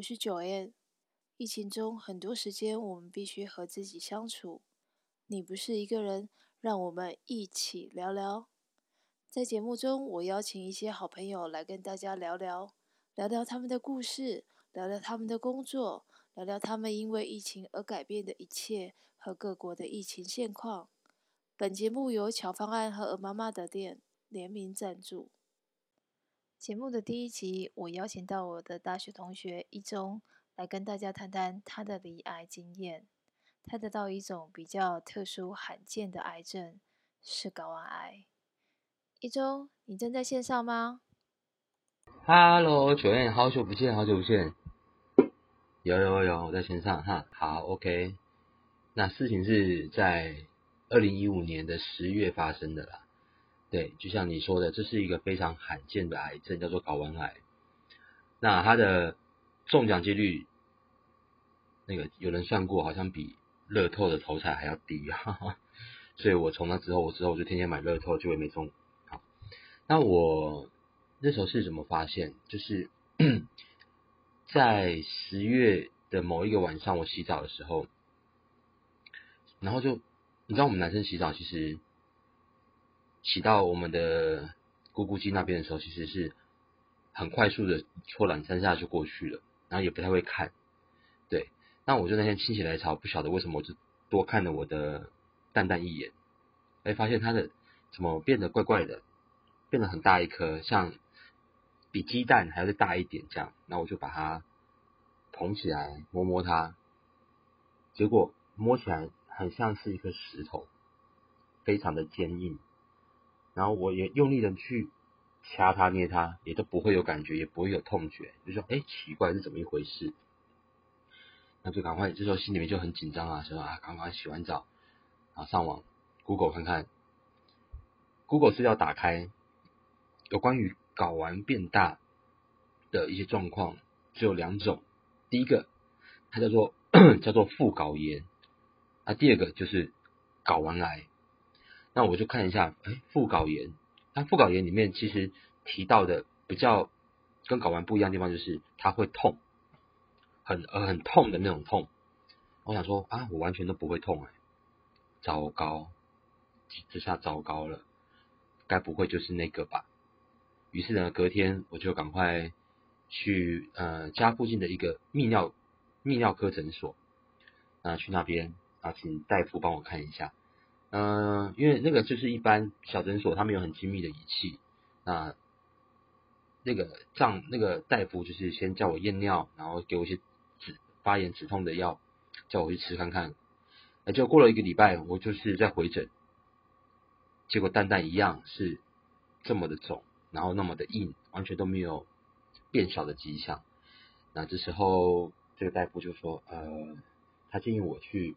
我是 Joanne。疫情中很多时间，我们必须和自己相处。你不是一个人，让我们一起聊聊。在节目中，我邀请一些好朋友来跟大家聊聊，聊聊他们的故事，聊聊他们的工作，聊聊他们因为疫情而改变的一切和各国的疫情现况。本节目由巧方案和鹅妈妈的店联名赞助。节目的第一集，我邀请到我的大学同学一中来跟大家谈谈他的罹癌经验。他得到一种比较特殊、罕见的癌症，是睾丸癌。一中，你正在线上吗？Hello，九燕，好久不见，好久不见。有有有，我在线上哈。好，OK。那事情是在二零一五年的十月发生的啦。对，就像你说的，这是一个非常罕见的癌症，叫做睾丸癌。那它的中奖几率，那个有人算过，好像比乐透的头彩还要低哈哈。所以我从那之后，我之后我就天天买乐透，就会没中。好，那我那时候是怎么发现？就是 在十月的某一个晚上，我洗澡的时候，然后就你知道，我们男生洗澡其实。骑到我们的咕咕鸡那边的时候，其实是很快速的搓两三下就过去了，然后也不太会看。对，那我就那天心血来潮，不晓得为什么我就多看了我的蛋蛋一眼，哎，发现它的怎么变得怪怪的，变得很大一颗，像比鸡蛋还要再大一点这样。那我就把它捧起来摸摸它，结果摸起来很像是一颗石头，非常的坚硬。然后我也用力的去掐它、捏它，也都不会有感觉，也不会有痛觉，就说哎，奇怪是怎么一回事？那就赶快，这时候心里面就很紧张啊，说啊，赶快洗完澡，啊，上网 Google 看看，Google 是要打开，有关于睾丸变大的一些状况，只有两种，第一个它叫做 叫做副睾炎，啊，第二个就是睾丸癌。那我就看一下，哎，副睾炎。那副睾炎里面其实提到的比较跟睾丸不一样的地方，就是它会痛，很呃很痛的那种痛。我想说啊，我完全都不会痛哎，糟糕，这下糟糕了，该不会就是那个吧？于是呢，隔天我就赶快去呃家附近的一个泌尿泌尿科诊所，啊，去那边啊，请大夫帮我看一下。嗯、因为那个就是一般小诊所，他们有很精密的仪器。那那个胀那个大夫就是先叫我验尿，然后给我一些止发炎止痛的药，叫我去吃看看。那就过了一个礼拜，我就是在回诊，结果蛋蛋一样是这么的肿，然后那么的硬，完全都没有变小的迹象。那这时候这个大夫就说，呃，他建议我去。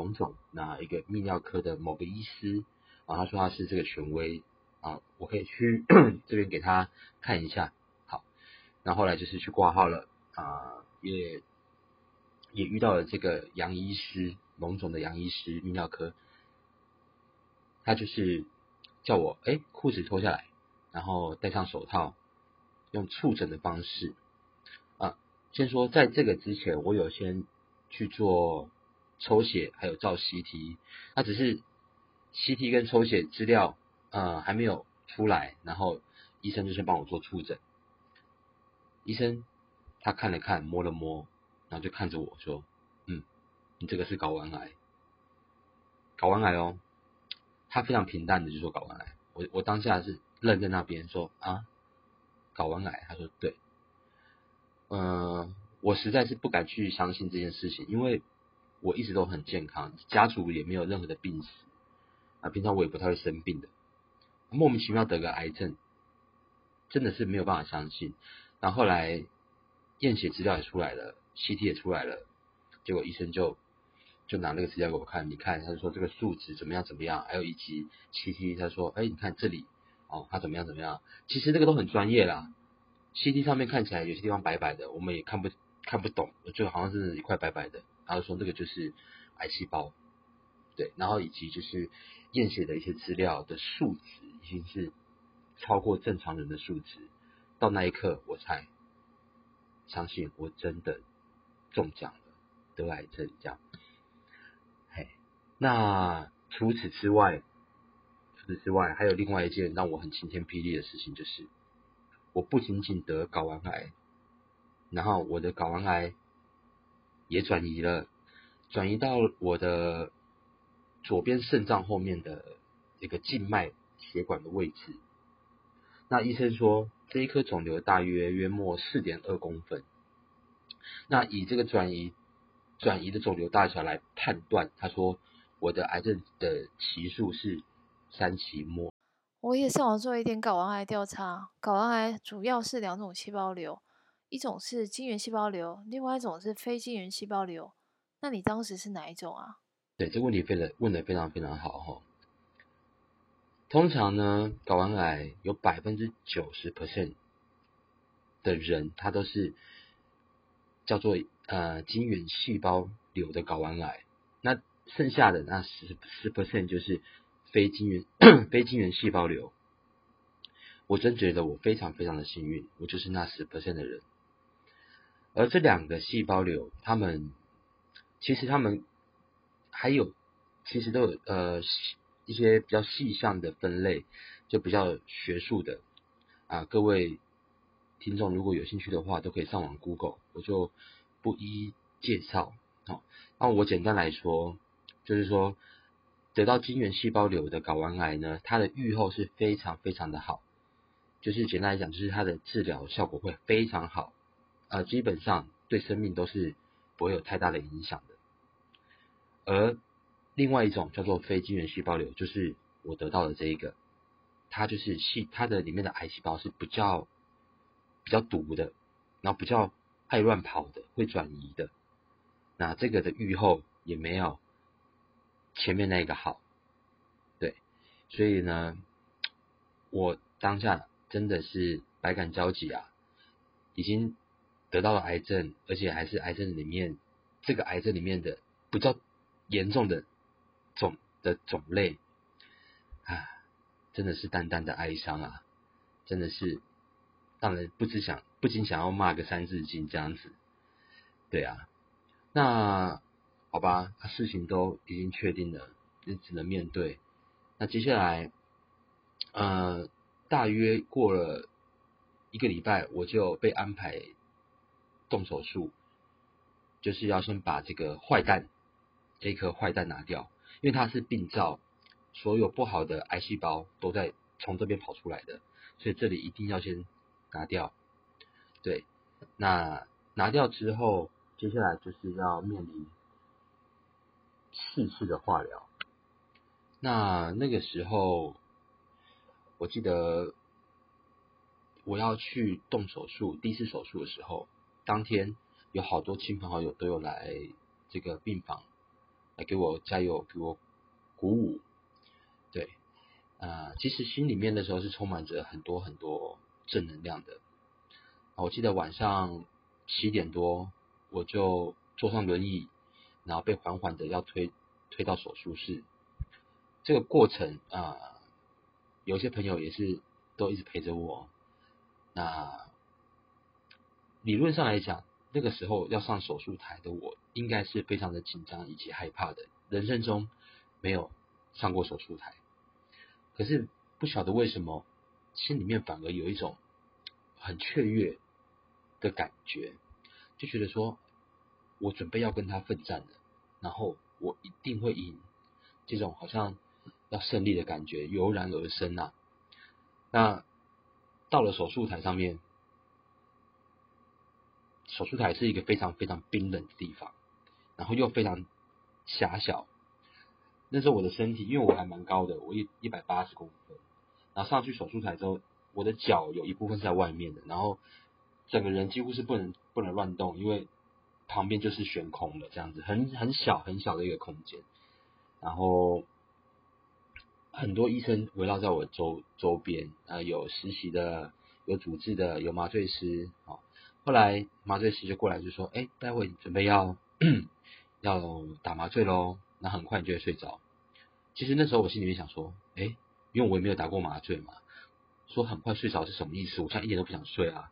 龙总，那一个泌尿科的某个医师啊，他说他是这个权威啊，我可以去 这边给他看一下。好，那后来就是去挂号了啊，也也遇到了这个杨医师，龙总的杨医师泌尿科，他就是叫我哎裤子脱下来，然后戴上手套，用触诊的方式啊。先说在这个之前，我有先去做。抽血还有照 CT，那只是 CT 跟抽血资料呃还没有出来，然后医生就先帮我做触诊。医生他看了看，摸了摸，然后就看着我说：“嗯，你这个是睾丸癌，睾丸癌哦。”他非常平淡的就说睾丸癌。我我当下是愣在那边说啊，睾丸癌？他说对。嗯、我实在是不敢去相信这件事情，因为。我一直都很健康，家族也没有任何的病史啊，平常我也不太会生病的，莫名其妙得个癌症，真的是没有办法相信。然后后来验血资料也出来了，CT 也出来了，结果医生就就拿那个资料给我看，你看，他就说这个数值怎么样怎么样，还有以及 CT，他说，哎，你看这里哦，他怎么样怎么样，其实那个都很专业啦，CT 上面看起来有些地方白白的，我们也看不看不懂，就好像是一块白白的。他就说这个就是癌细胞，对，然后以及就是验血的一些资料的数值已经是超过正常人的数值，到那一刻我才相信我真的中奖了，得癌症这样。嘿，那除此之外，除此之外，还有另外一件让我很晴天霹雳的事情，就是我不仅仅得睾丸癌，然后我的睾丸癌也转移了，转移到我的左边肾脏后面的一个静脉血管的位置。那医生说，这一颗肿瘤大约约莫四点二公分。那以这个转移转移的肿瘤大小来判断，他说我的癌症的期数是三期末。我也上网做一点睾丸癌调查，睾丸癌主要是两种细胞瘤，一种是晶圆细胞瘤，另外一种是非晶圆细胞瘤。那你当时是哪一种啊？对，这个问题非常问得非常非常好哈。通常呢，睾丸癌有百分之九十 percent 的人，他都是叫做呃晶圆细胞瘤的睾丸癌。那剩下的那十十 percent 就是非晶圆 非晶圆细胞瘤。我真觉得我非常非常的幸运，我就是那十 percent 的人。而这两个细胞瘤，他们其实他们还有，其实都有呃。一些比较细项的分类，就比较学术的啊，各位听众如果有兴趣的话，都可以上网 Google，我就不一一介绍。好，那我简单来说，就是说得到晶圆细胞瘤的睾丸癌呢，它的预后是非常非常的好，就是简单来讲，就是它的治疗效果会非常好，呃，基本上对生命都是不会有太大的影响的，而。另外一种叫做非晶圆细胞瘤，就是我得到的这一个，它就是细，它的里面的癌细胞是比较比较毒的，然后比较爱乱跑的，会转移的。那这个的预后也没有前面那个好，对，所以呢，我当下真的是百感交集啊，已经得到了癌症，而且还是癌症里面这个癌症里面的比较严重的。种的种类啊，真的是淡淡的哀伤啊，真的是让人不知想不禁想要骂个三字经这样子。对啊，那好吧，事情都已经确定了，就只能面对。那接下来，呃，大约过了一个礼拜，我就被安排动手术，就是要先把这个坏蛋，这颗坏蛋拿掉。因为它是病灶，所有不好的癌细胞都在从这边跑出来的，所以这里一定要先拿掉。对，那拿掉之后，接下来就是要面临四次的化疗。那那个时候，我记得我要去动手术，第一次手术的时候，当天有好多亲朋好友都有来这个病房。来给我加油，给我鼓舞，对，啊、呃，其实心里面的时候是充满着很多很多正能量的。我记得晚上七点多，我就坐上轮椅，然后被缓缓的要推推到手术室。这个过程啊、有些朋友也是都一直陪着我。那理论上来讲，那个时候要上手术台的我，应该是非常的紧张以及害怕的。人生中没有上过手术台，可是不晓得为什么，心里面反而有一种很雀跃的感觉，就觉得说，我准备要跟他奋战了，然后我一定会赢，这种好像要胜利的感觉油然而生啊。那到了手术台上面。手术台是一个非常非常冰冷的地方，然后又非常狭小。那时候我的身体，因为我还蛮高的，我一一百八十公分，然后上去手术台之后，我的脚有一部分是在外面的，然后整个人几乎是不能不能乱动，因为旁边就是悬空的这样子，很很小很小的一个空间。然后很多医生围绕在我周周边，啊，有实习的，有主治的，有麻醉师，啊。后来麻醉师就过来就说：“哎，待会准备要 要打麻醉喽，那很快你就会睡着。”其实那时候我心里面想说：“哎，因为我也没有打过麻醉嘛，说很快睡着是什么意思？我现在一点都不想睡啊。”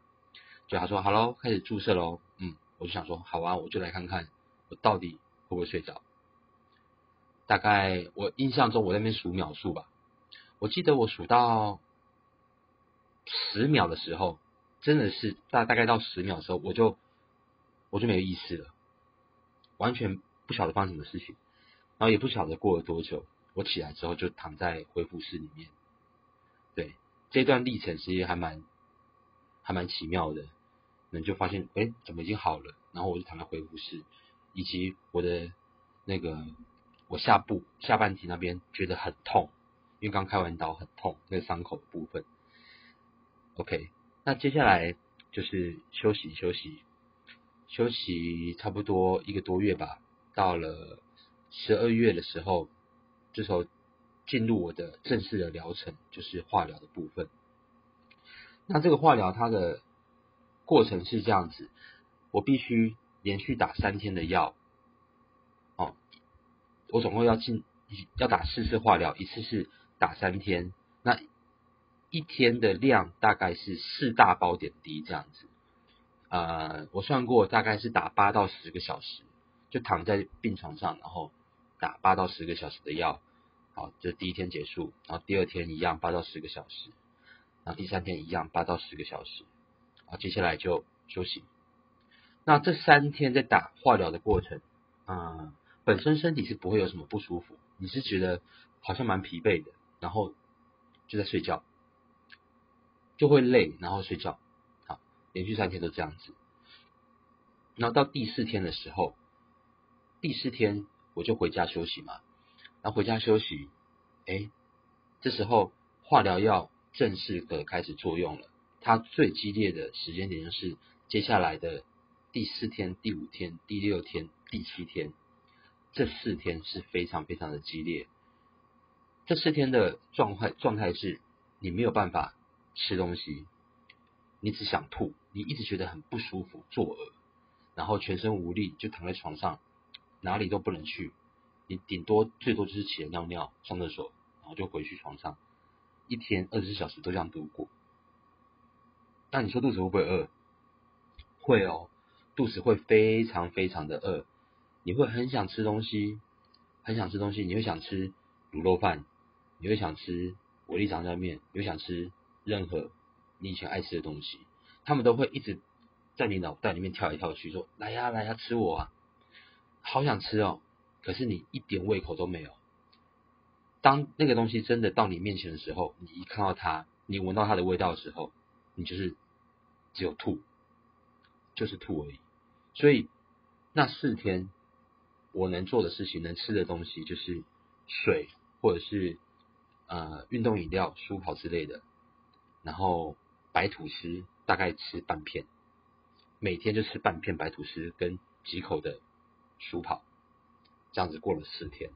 就他说好喽，开始注射喽。嗯，我就想说好啊，我就来看看我到底会不会睡着。大概我印象中我在那边数秒数吧，我记得我数到十秒的时候，真的是大大概到十秒的时候，我就我就没有意识了，完全不晓得发生什么事情，然后也不晓得过了多久，我起来之后就躺在恢复室里面。对，这段历程其实还蛮还蛮奇妙的，那就发现哎，怎么已经好了？然后我就躺在恢复室，以及我的那个。我下部下半体那边觉得很痛，因为刚开完刀很痛，那个伤口的部分。OK，那接下来就是休息休息，休息差不多一个多月吧。到了十二月的时候，这时候进入我的正式的疗程，就是化疗的部分。那这个化疗它的过程是这样子，我必须连续打三天的药。哦我总共要进要打四次化疗，一次是打三天，那一天的量大概是四大包点滴这样子。呃，我算过大概是打八到十个小时，就躺在病床上，然后打八到十个小时的药。好，这第一天结束，然后第二天一样八到十个小时，然后第三天一样八到十个小时，好，接下来就休息。那这三天在打化疗的过程，嗯。本身身体是不会有什么不舒服，你是觉得好像蛮疲惫的，然后就在睡觉，就会累，然后睡觉，好，连续三天都这样子。然后到第四天的时候，第四天我就回家休息嘛，然后回家休息，哎，这时候化疗药正式的开始作用了，它最激烈的时间点就是接下来的第四天、第五天、第六天、第七天。这四天是非常非常的激烈。这四天的状态状态是，你没有办法吃东西，你只想吐，你一直觉得很不舒服、作呕，然后全身无力，就躺在床上，哪里都不能去。你顶多最多就是起来尿尿、上厕所，然后就回去床上。一天二十四小时都这样度过。那你说肚子会不会饿？会哦，肚子会非常非常的饿。你会很想吃东西，很想吃东西，你会想吃卤肉饭，你会想吃维力炸酱面，你会想吃任何你以前爱吃的东西，他们都会一直在你脑袋里面跳来跳去，说来呀来呀吃我啊，好想吃哦，可是你一点胃口都没有。当那个东西真的到你面前的时候，你一看到它，你闻到它的味道的时候，你就是只有吐，就是吐而已。所以那四天。我能做的事情，能吃的东西就是水，或者是呃运动饮料、舒跑之类的。然后白吐司大概吃半片，每天就吃半片白吐司跟几口的薯跑，这样子过了四天。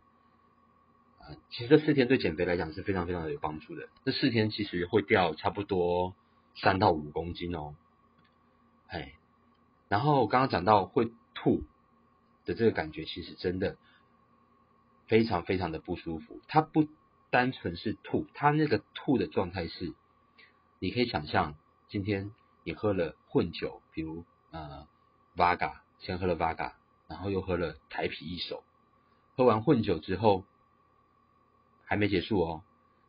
啊、其实这四天对减肥来讲是非常非常的有帮助的。这四天其实会掉差不多三到五公斤哦。哎，然后刚刚讲到会吐。的这个感觉其实真的非常非常的不舒服，它不单纯是吐，它那个吐的状态是，你可以想象今天你喝了混酒，比如呃 Vaga，先喝了 Vaga，然后又喝了台啤一手，喝完混酒之后还没结束哦，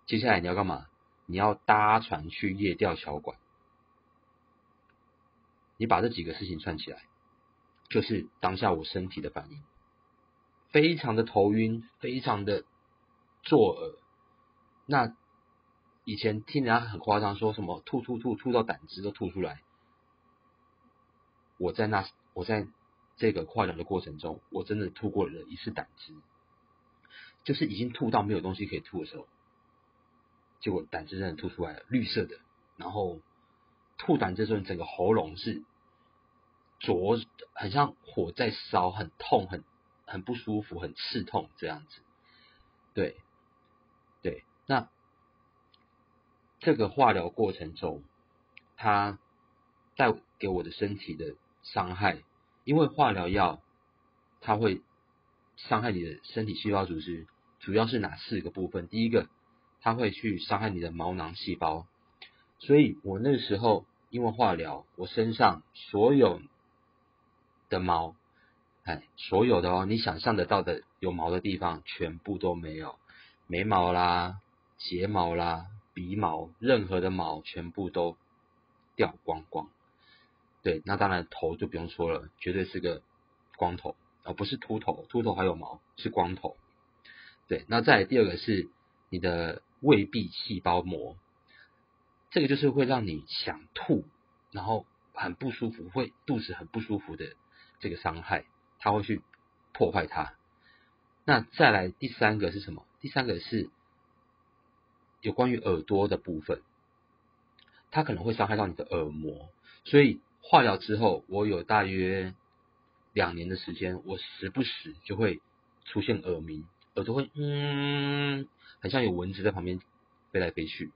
接下来你要干嘛？你要搭船去夜钓小馆，你把这几个事情串起来。就是当下我身体的反应，非常的头晕，非常的作呕。那以前听人家很夸张，说什么吐吐吐吐到胆汁都吐出来。我在那我在这个化疗的过程中，我真的吐过了一次胆汁，就是已经吐到没有东西可以吐的时候，结果胆汁真的吐出来了，绿色的。然后吐胆汁的时候，整个喉咙是。灼，很像火在烧，很痛，很很不舒服，很刺痛这样子。对，对，那这个化疗过程中，它带给我的身体的伤害，因为化疗药它会伤害你的身体细胞组织，主要是哪四个部分？第一个，它会去伤害你的毛囊细胞，所以我那时候。因为化疗，我身上所有的毛，哎，所有的哦，你想象得到的有毛的地方，全部都没有，眉毛啦、睫毛啦、鼻毛，任何的毛全部都掉光光。对，那当然头就不用说了，绝对是个光头，而、不是秃头，秃头还有毛，是光头。对，那再来第二个是你的胃壁细胞膜，这个就是会让你想吐，然后很不舒服，会肚子很不舒服的这个伤害，它会去破坏它。那再来第三个是什么？第三个是有关于耳朵的部分，它可能会伤害到你的耳膜，所以。化疗之后，我有大约两年的时间，我时不时就会出现耳鸣，耳朵会嗯，很像有蚊子在旁边飞来飞去，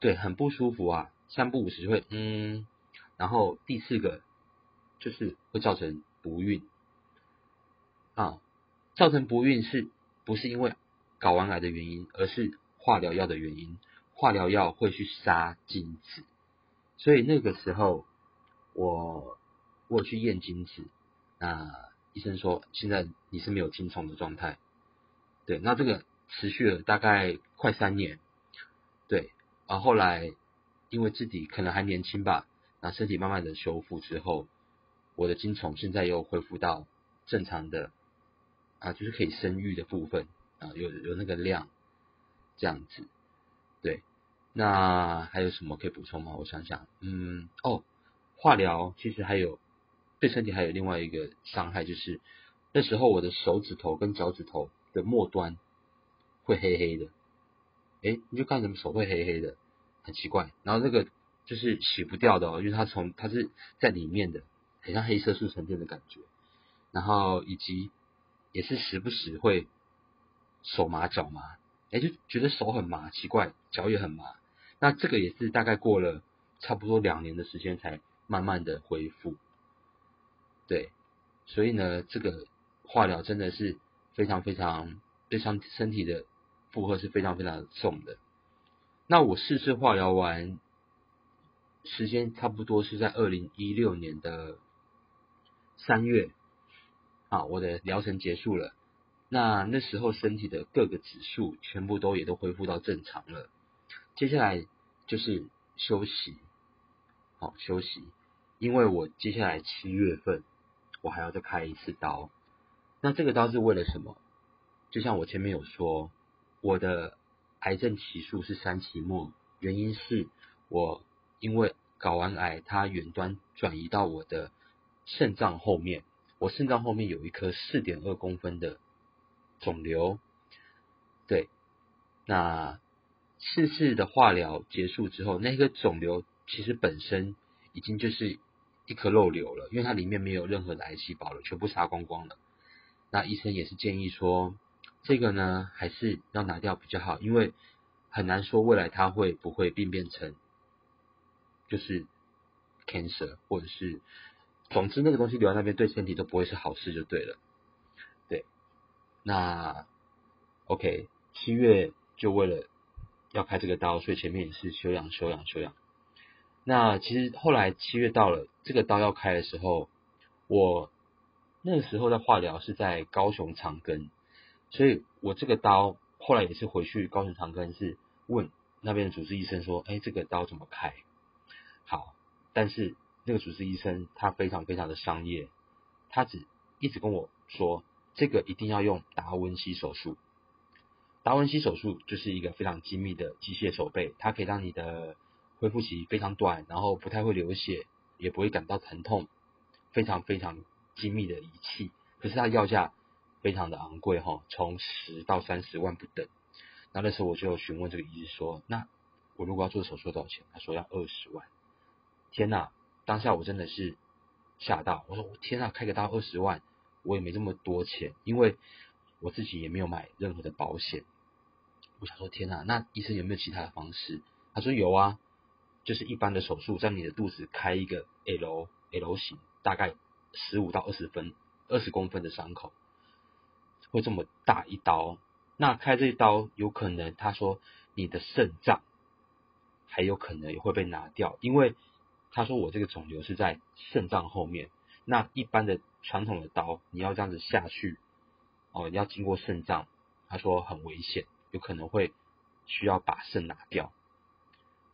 对，很不舒服啊，三不五时就会嗯，然后第四个就是会造成不孕啊，造成不孕是不是因为睾丸癌的原因，而是化疗药的原因，化疗药会去杀精子，所以那个时候。我我去验精子，那医生说现在你是没有精虫的状态，对，那这个持续了大概快三年，对，然后后来因为自己可能还年轻吧，那身体慢慢的修复之后，我的精虫现在又恢复到正常的啊，就是可以生育的部分啊，有有那个量。这样子，对，那还有什么可以补充吗？我想想，嗯，哦。化疗其实还有对身体还有另外一个伤害，就是那时候我的手指头跟脚趾头的末端会黑黑的，诶，你就看怎么手会黑黑的，很奇怪。然后那个就是洗不掉的哦，因为它从它是在里面的，很像黑色素沉淀的感觉。然后以及也是时不时会手麻脚麻，诶，就觉得手很麻，奇怪，脚也很麻。那这个也是大概过了差不多两年的时间才。慢慢的恢复，对，所以呢，这个化疗真的是非常非常对身身体的负荷是非常非常重的。那我四次化疗完，时间差不多是在二零一六年的三月，啊，我的疗程结束了。那那时候身体的各个指数全部都也都恢复到正常了。接下来就是休息。好，休息，因为我接下来七月份我还要再开一次刀。那这个刀是为了什么？就像我前面有说，我的癌症期数是三期末，原因是我因为睾丸癌它远端转移到我的肾脏后面，我肾脏后面有一颗四点二公分的肿瘤。对，那四次的化疗结束之后，那个肿瘤。其实本身已经就是一颗肉瘤了，因为它里面没有任何的癌细胞了，全部杀光光了。那医生也是建议说，这个呢还是要拿掉比较好，因为很难说未来它会不会病变成就是 cancer，或者是总之那个东西留在那边对身体都不会是好事就对了。那 OK，七月就为了要开这个刀，所以前面也是休养、休养、休养。那其实后来七月到了，这个刀要开的时候，我那个时候的化疗是在高雄长庚，所以我这个刀后来也是回去高雄长庚，是问那边的主治医生说，哎，这个刀怎么开？好，但是那个主治医生他非常非常的商业，他只一直跟我说，这个一定要用达文西手术。达文西手术就是一个非常精密的机械手背，它可以让你的恢复期非常短，然后不太会流血，也不会感到疼痛，非常非常精密的仪器。可是它药价非常的昂贵哈，从十到三十万不等。那那时候我就询问这个医师说：“那我如果要做手术多少钱？”他说要二十万。天呐，当下我真的是吓到，我说我天呐，开个刀二十万，我也没这么多钱，因为我自己也没有买任何的保险。我想说天呐，那医生有没有其他的方式？他说有啊。就是一般的手术，在你的肚子开一个 L L 型，大概十五到二十分、二十公分的伤口，会这么大一刀。那开这一刀，有可能他说你的肾脏还有可能也会被拿掉，因为他说我这个肿瘤是在肾脏后面，那一般的传统的刀，你要这样子下去，哦，要经过肾脏，他说很危险，有可能会需要把肾拿掉。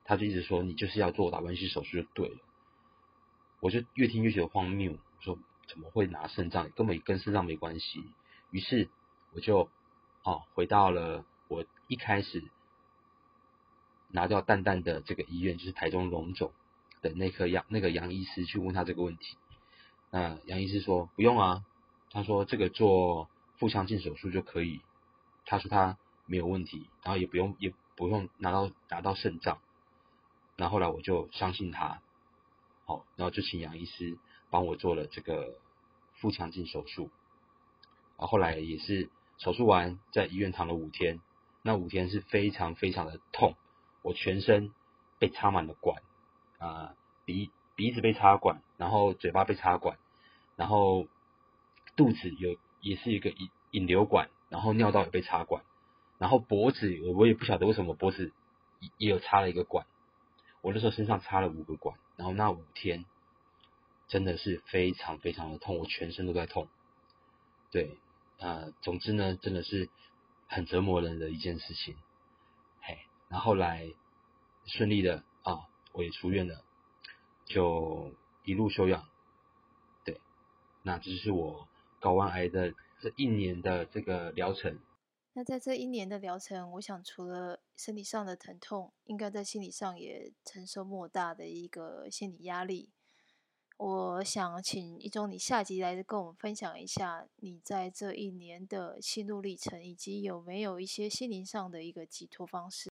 他就一直说你就是要做达文西手术就对了。我就越听越觉得荒谬，我说怎么会拿肾脏？根本跟肾脏没关系。于是我就哦回到了我一开始拿掉蛋蛋的这个医院，就是台中荣总的那颗杨那个杨医师去问他这个问题。那杨医师说不用啊，他说这个做腹腔镜手术就可以，他说他没有问题，然后也不用也不用拿到拿到肾脏。然后后来我就相信他。好，然后就请杨医师帮我做了这个腹腔镜手术，然后后来也是手术完在医院躺了五天，那五天是非常非常的痛，我全身被插满了管，啊、鼻鼻子被插管，然后嘴巴被插管，然后肚子有也是一个引引流管，然后尿道也被插管，然后脖子我我也不晓得为什么脖子也有插了一个管。我那时候身上插了五个管，然后那五天真的是非常非常的痛，我全身都在痛。对，呃，总之呢，真的是很折磨人的一件事情。嘿，然后来顺利的啊，我也出院了，就一路休养。对，那这是我睾丸癌的这一年的这个疗程。那在这一年的疗程，我想除了身体上的疼痛，应该在心理上也承受莫大的一个心理压力。我想请一中，你下集来跟我们分享一下你在这一年的心路历程，以及有没有一些心灵上的一个寄托方式。